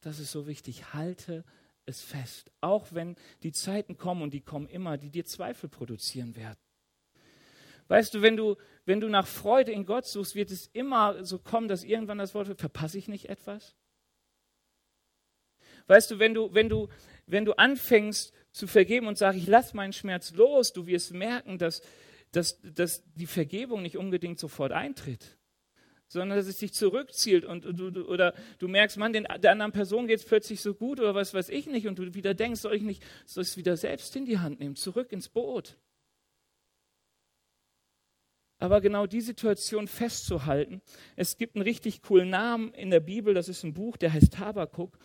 Das ist so wichtig. Halte es fest. Auch wenn die Zeiten kommen und die kommen immer, die dir Zweifel produzieren werden. Weißt du, wenn du, wenn du nach Freude in Gott suchst, wird es immer so kommen, dass irgendwann das Wort verpasse ich nicht etwas? Weißt du, wenn du, wenn du, wenn du anfängst zu vergeben und sagst, ich lass meinen Schmerz los, du wirst merken, dass, dass, dass die Vergebung nicht unbedingt sofort eintritt, sondern dass es sich zurückzielt und, du, oder du merkst, Mann, der anderen Person geht es plötzlich so gut oder was weiß ich nicht und du wieder denkst, soll ich nicht, soll ich es wieder selbst in die Hand nehmen, zurück ins Boot. Aber genau die Situation festzuhalten, es gibt einen richtig coolen Namen in der Bibel, das ist ein Buch, der heißt Habakuk.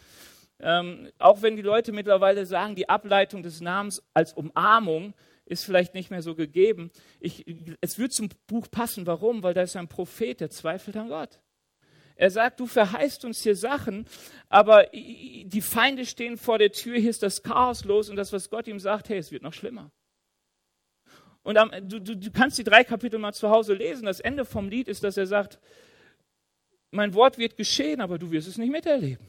Ähm, auch wenn die Leute mittlerweile sagen, die Ableitung des Namens als Umarmung, ist vielleicht nicht mehr so gegeben. Ich, es wird zum Buch passen. Warum? Weil da ist ein Prophet, der zweifelt an Gott. Er sagt, du verheißt uns hier Sachen, aber die Feinde stehen vor der Tür, hier ist das Chaos los und das, was Gott ihm sagt, hey, es wird noch schlimmer. Und am, du, du, du kannst die drei Kapitel mal zu Hause lesen. Das Ende vom Lied ist, dass er sagt, mein Wort wird geschehen, aber du wirst es nicht miterleben.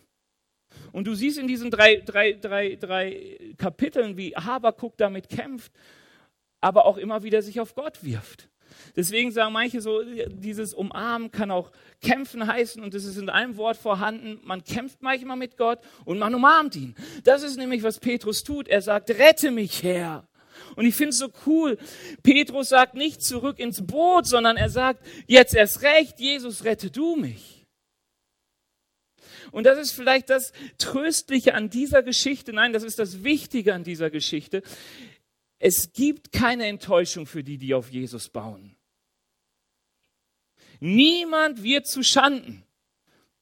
Und du siehst in diesen drei, drei, drei, drei Kapiteln, wie Habakuk damit kämpft aber auch immer wieder sich auf Gott wirft. Deswegen sagen manche so, dieses Umarmen kann auch kämpfen heißen und es ist in einem Wort vorhanden. Man kämpft manchmal mit Gott und man umarmt ihn. Das ist nämlich, was Petrus tut. Er sagt, rette mich, Herr. Und ich finde es so cool. Petrus sagt nicht zurück ins Boot, sondern er sagt, jetzt erst recht, Jesus, rette du mich. Und das ist vielleicht das Tröstliche an dieser Geschichte. Nein, das ist das Wichtige an dieser Geschichte. Es gibt keine Enttäuschung für die, die auf Jesus bauen. Niemand wird zu Schanden,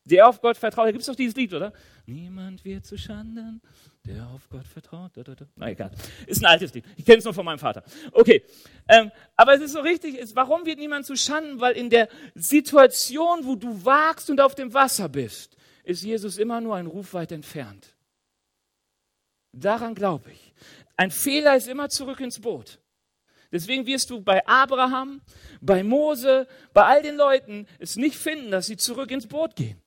der auf Gott vertraut. Da gibt es doch dieses Lied, oder? Niemand wird zu Schanden, der auf Gott vertraut. Da, da, da. Na egal. Ist ein altes Lied. Ich kenne es nur von meinem Vater. Okay. Ähm, aber es ist so richtig, ist, warum wird niemand zu Schanden? Weil in der Situation, wo du wagst und auf dem Wasser bist, ist Jesus immer nur ein Ruf weit entfernt. Daran glaube ich. Ein Fehler ist immer zurück ins Boot. Deswegen wirst du bei Abraham, bei Mose, bei all den Leuten es nicht finden, dass sie zurück ins Boot gehen.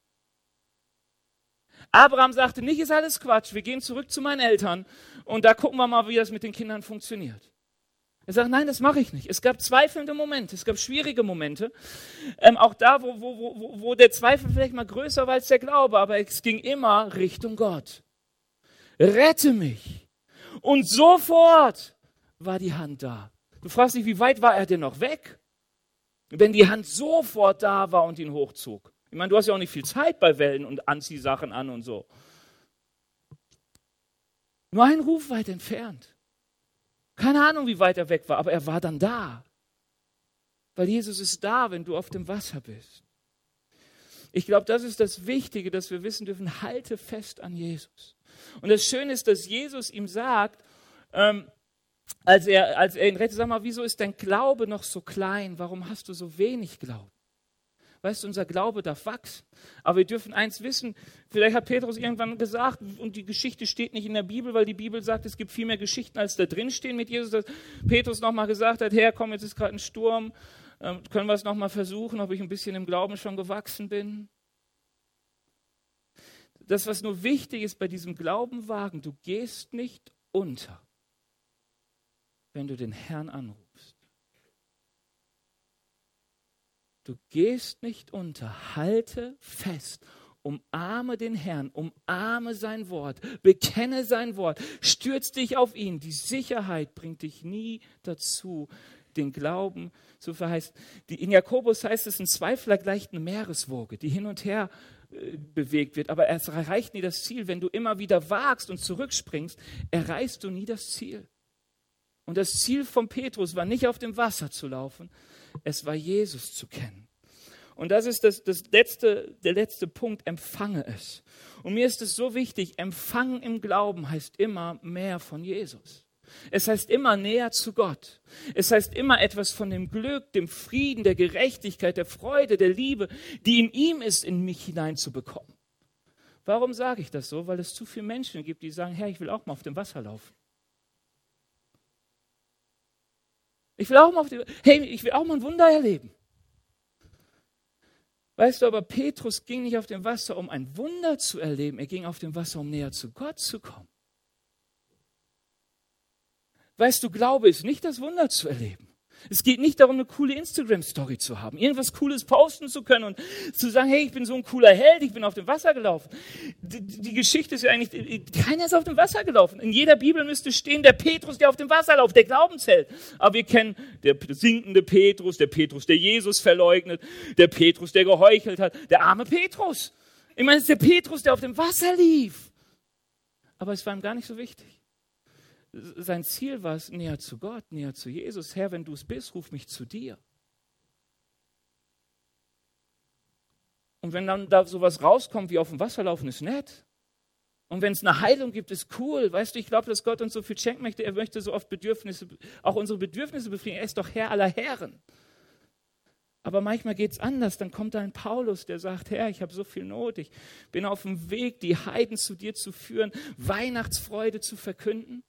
Abraham sagte, nicht ist alles Quatsch, wir gehen zurück zu meinen Eltern und da gucken wir mal, wie das mit den Kindern funktioniert. Er sagt, nein, das mache ich nicht. Es gab zweifelnde Momente, es gab schwierige Momente. Ähm, auch da, wo, wo, wo, wo der Zweifel vielleicht mal größer war als der Glaube, aber es ging immer Richtung Gott. Rette mich. Und sofort war die Hand da. Du fragst dich, wie weit war er denn noch weg? Wenn die Hand sofort da war und ihn hochzog. Ich meine, du hast ja auch nicht viel Zeit bei Wellen und Anziehsachen an und so. Nur ein Ruf weit entfernt. Keine Ahnung, wie weit er weg war, aber er war dann da. Weil Jesus ist da, wenn du auf dem Wasser bist. Ich glaube, das ist das Wichtige, dass wir wissen dürfen, halte fest an Jesus. Und das Schöne ist, dass Jesus ihm sagt, ähm, als er, als er ihn rettet, sag mal, wieso ist dein Glaube noch so klein? Warum hast du so wenig Glauben? Weißt du, unser Glaube darf wachsen. Aber wir dürfen eins wissen, vielleicht hat Petrus irgendwann gesagt, und die Geschichte steht nicht in der Bibel, weil die Bibel sagt, es gibt viel mehr Geschichten, als da drin stehen mit Jesus, dass Petrus nochmal gesagt hat, Herr, komm, jetzt ist gerade ein Sturm, ähm, können wir es nochmal versuchen, ob ich ein bisschen im Glauben schon gewachsen bin? Das, was nur wichtig ist bei diesem Glaubenwagen, du gehst nicht unter wenn du den Herrn anrufst. Du gehst nicht unter, halte fest, umarme den Herrn, umarme sein Wort, bekenne sein Wort, stürz dich auf ihn. Die Sicherheit bringt dich nie dazu, den Glauben zu verheißen. in Jakobus heißt es, ein Zweifler gleicht eine Meereswoge, die hin und her äh, bewegt wird, aber es erreicht nie das Ziel. Wenn du immer wieder wagst und zurückspringst, erreichst du nie das Ziel. Und das Ziel von Petrus war nicht auf dem Wasser zu laufen, es war Jesus zu kennen. Und das ist das, das letzte, der letzte Punkt, empfange es. Und mir ist es so wichtig, empfangen im Glauben heißt immer mehr von Jesus. Es heißt immer näher zu Gott. Es heißt immer etwas von dem Glück, dem Frieden, der Gerechtigkeit, der Freude, der Liebe, die in ihm ist, in mich hineinzubekommen. Warum sage ich das so? Weil es zu viele Menschen gibt, die sagen, Herr, ich will auch mal auf dem Wasser laufen. Ich will auch mal auf die, hey, ich will auch mal ein Wunder erleben. Weißt du, aber Petrus ging nicht auf dem Wasser, um ein Wunder zu erleben. Er ging auf dem Wasser, um näher zu Gott zu kommen. Weißt du, Glaube ist nicht das Wunder zu erleben. Es geht nicht darum, eine coole Instagram-Story zu haben, irgendwas Cooles posten zu können und zu sagen, hey, ich bin so ein cooler Held, ich bin auf dem Wasser gelaufen. Die, die Geschichte ist ja eigentlich, keiner ist auf dem Wasser gelaufen. In jeder Bibel müsste stehen, der Petrus, der auf dem Wasser läuft, der Glaubensheld. Aber wir kennen der sinkende Petrus, der Petrus, der Jesus verleugnet, der Petrus, der geheuchelt hat, der arme Petrus. Ich meine, es ist der Petrus, der auf dem Wasser lief. Aber es war ihm gar nicht so wichtig sein Ziel war es, näher zu Gott, näher zu Jesus. Herr, wenn du es bist, ruf mich zu dir. Und wenn dann da sowas rauskommt wie auf dem Wasser laufen, ist nett. Und wenn es eine Heilung gibt, ist cool. Weißt du, ich glaube, dass Gott uns so viel schenken möchte. Er möchte so oft Bedürfnisse, auch unsere Bedürfnisse befriedigen. Er ist doch Herr aller Herren. Aber manchmal geht es anders. Dann kommt da ein Paulus, der sagt, Herr, ich habe so viel Not. Ich bin auf dem Weg, die Heiden zu dir zu führen, Weihnachtsfreude zu verkünden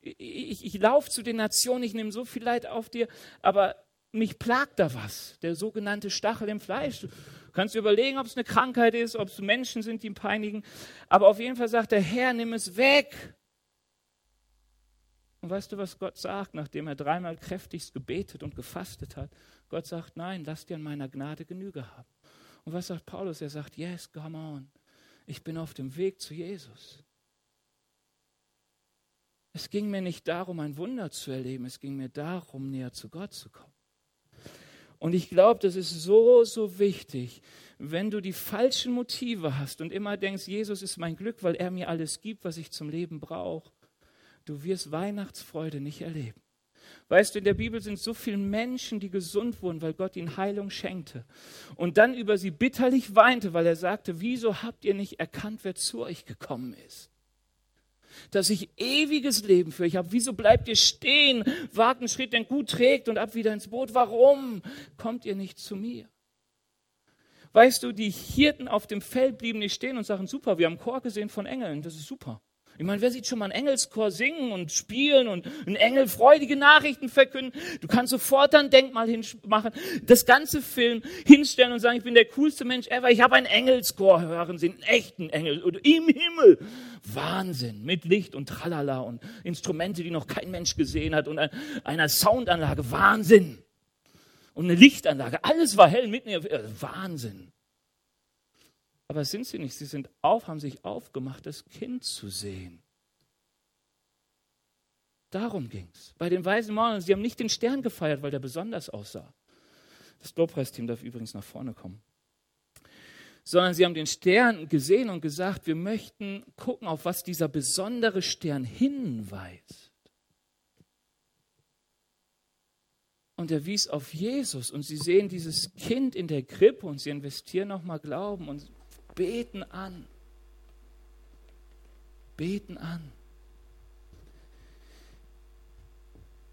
ich, ich laufe zu den Nationen, ich nehme so viel Leid auf dir, aber mich plagt da was, der sogenannte Stachel im Fleisch. Du kannst dir überlegen, ob es eine Krankheit ist, ob es Menschen sind, die ihn peinigen, aber auf jeden Fall sagt der Herr, nimm es weg. Und weißt du, was Gott sagt, nachdem er dreimal kräftigst gebetet und gefastet hat? Gott sagt, nein, lass dir an meiner Gnade Genüge haben. Und was sagt Paulus? Er sagt, yes, come on. Ich bin auf dem Weg zu Jesus. Es ging mir nicht darum, ein Wunder zu erleben, es ging mir darum, näher zu Gott zu kommen. Und ich glaube, das ist so, so wichtig, wenn du die falschen Motive hast und immer denkst, Jesus ist mein Glück, weil er mir alles gibt, was ich zum Leben brauche. Du wirst Weihnachtsfreude nicht erleben. Weißt du, in der Bibel sind so viele Menschen, die gesund wurden, weil Gott ihnen Heilung schenkte. Und dann über sie bitterlich weinte, weil er sagte, wieso habt ihr nicht erkannt, wer zu euch gekommen ist? Dass ich ewiges Leben für euch habe. Wieso bleibt ihr stehen, wagt einen Schritt, den gut trägt und ab wieder ins Boot? Warum kommt ihr nicht zu mir? Weißt du, die Hirten auf dem Feld blieben nicht stehen und sagen, super, wir haben Chor gesehen von Engeln, das ist super. Ich meine, wer sieht schon mal einen Engelschor singen und spielen und einen Engel freudige Nachrichten verkünden? Du kannst sofort ein Denkmal hinmachen, das ganze Film hinstellen und sagen, ich bin der coolste Mensch ever. Ich habe einen Engelschor hören sehen, einen echten Engel oder im Himmel. Wahnsinn, mit Licht und Tralala und Instrumente, die noch kein Mensch gesehen hat und einer Soundanlage. Wahnsinn. Und eine Lichtanlage. Alles war hell mitten. Wahnsinn. Aber sind sie nicht. Sie sind auf, haben sich aufgemacht, das Kind zu sehen. Darum ging es. Bei den weisen Männern, sie haben nicht den Stern gefeiert, weil der besonders aussah. Das Lobpreisteam darf übrigens nach vorne kommen. Sondern sie haben den Stern gesehen und gesagt, wir möchten gucken, auf was dieser besondere Stern hinweist. Und er wies auf Jesus und sie sehen dieses Kind in der Krippe und sie investieren nochmal Glauben und beten an. Beten an.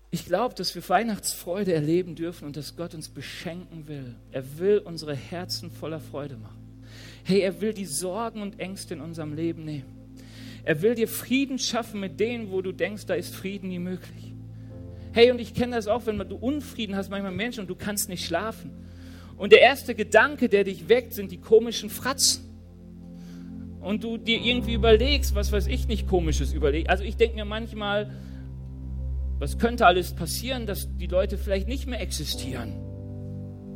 Ich glaube, dass wir Weihnachtsfreude erleben dürfen und dass Gott uns beschenken will. Er will unsere Herzen voller Freude machen. Hey, er will die Sorgen und Ängste in unserem Leben nehmen. Er will dir Frieden schaffen mit denen, wo du denkst, da ist Frieden nie möglich. Hey, und ich kenne das auch, wenn du Unfrieden hast, manchmal Menschen und du kannst nicht schlafen. Und der erste Gedanke, der dich weckt, sind die komischen Fratzen und du dir irgendwie überlegst, was weiß ich nicht komisches überlegst. Also ich denke mir manchmal, was könnte alles passieren, dass die Leute vielleicht nicht mehr existieren?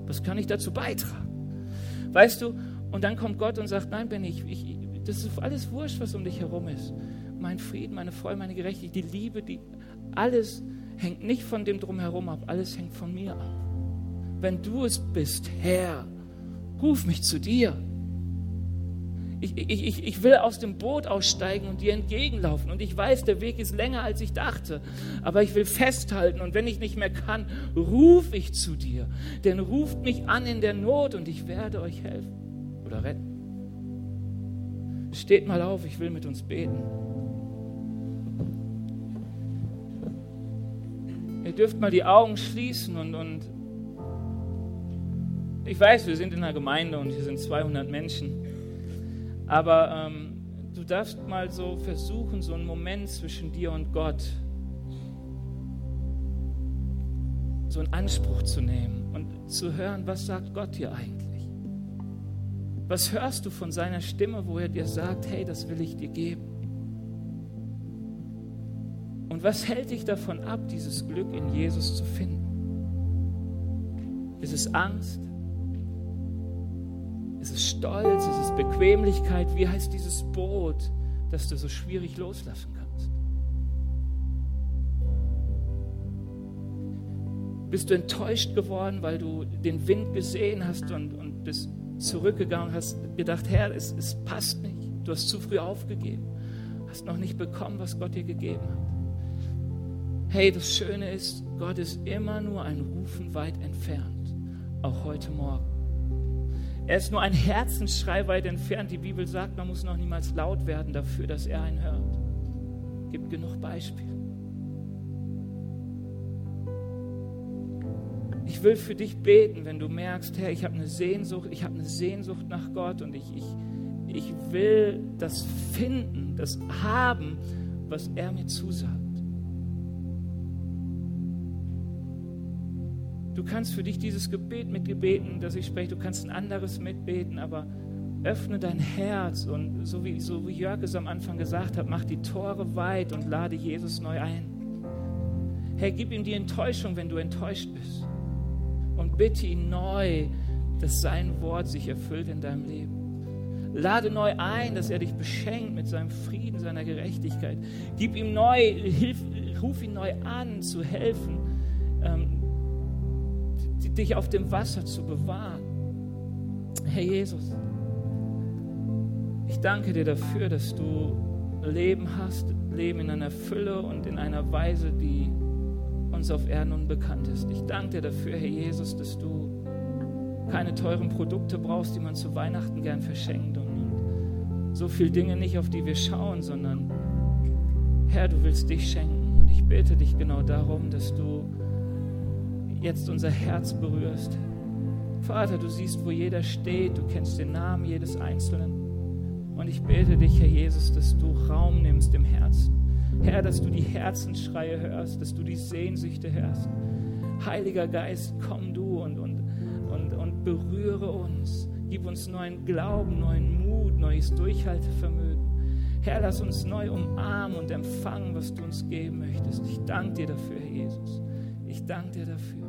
Was kann ich dazu beitragen? Weißt du, und dann kommt Gott und sagt, nein, Ben, ich, ich, das ist alles wurscht, was um dich herum ist. Mein Frieden, meine Freude, meine Gerechtigkeit, die Liebe, die, alles hängt nicht von dem drumherum ab, alles hängt von mir ab. Wenn du es bist, Herr, ruf mich zu dir. Ich, ich, ich will aus dem Boot aussteigen und dir entgegenlaufen. Und ich weiß, der Weg ist länger, als ich dachte. Aber ich will festhalten. Und wenn ich nicht mehr kann, rufe ich zu dir. Denn ruft mich an in der Not und ich werde euch helfen oder retten. Steht mal auf, ich will mit uns beten. Ihr dürft mal die Augen schließen und, und ich weiß, wir sind in einer Gemeinde und hier sind 200 Menschen. Aber ähm, du darfst mal so versuchen, so einen Moment zwischen dir und Gott, so einen Anspruch zu nehmen und zu hören, was sagt Gott dir eigentlich? Was hörst du von seiner Stimme, wo er dir sagt, hey, das will ich dir geben? Und was hält dich davon ab, dieses Glück in Jesus zu finden? Ist es Angst? Ist es Stolz? Ist es Bequemlichkeit? Wie heißt dieses Boot, das du so schwierig loslassen kannst? Bist du enttäuscht geworden, weil du den Wind gesehen hast und, und bist zurückgegangen und hast gedacht, Herr, es, es passt nicht. Du hast zu früh aufgegeben, hast noch nicht bekommen, was Gott dir gegeben hat. Hey, das Schöne ist, Gott ist immer nur ein Rufen weit entfernt, auch heute Morgen. Er ist nur ein Herzensschrei weit entfernt. Die Bibel sagt, man muss noch niemals laut werden dafür, dass er einen hört. Gibt genug Beispiele. Ich will für dich beten, wenn du merkst, Herr, ich habe eine Sehnsucht, ich habe eine Sehnsucht nach Gott und ich, ich, ich will das finden, das haben, was er mir zusagt. Du kannst für dich dieses Gebet mitgebeten, das ich spreche, du kannst ein anderes mitbeten, aber öffne dein Herz und so wie, so wie Jörg es am Anfang gesagt hat, mach die Tore weit und lade Jesus neu ein. Herr, gib ihm die Enttäuschung, wenn du enttäuscht bist. Und bitte ihn neu, dass sein Wort sich erfüllt in deinem Leben. Lade neu ein, dass er dich beschenkt mit seinem Frieden, seiner Gerechtigkeit. Gib ihm neu, hilf, ruf ihn neu an, zu helfen, dich auf dem Wasser zu bewahren. Herr Jesus, ich danke dir dafür, dass du Leben hast, Leben in einer Fülle und in einer Weise, die uns auf Erden unbekannt ist. Ich danke dir dafür, Herr Jesus, dass du keine teuren Produkte brauchst, die man zu Weihnachten gern verschenkt und, so viele Dinge nicht, auf die wir schauen, sondern Herr, du willst dich schenken. Und ich bete dich genau darum, dass du jetzt unser Herz berührst. Vater, du siehst, wo jeder steht, du kennst den Namen jedes Einzelnen. Und ich bete dich, Herr Jesus, dass du Raum nimmst im Herzen. Herr, dass du die Herzensschreie hörst, dass du die Sehnsüchte hörst. Heiliger Geist, komm du und, und, und, und berühre uns. Gib uns neuen Glauben, neuen Mut, neues Durchhaltevermögen. Herr, lass uns neu umarmen und empfangen, was du uns geben möchtest. Ich danke dir dafür, Herr Jesus. Ich danke dir dafür.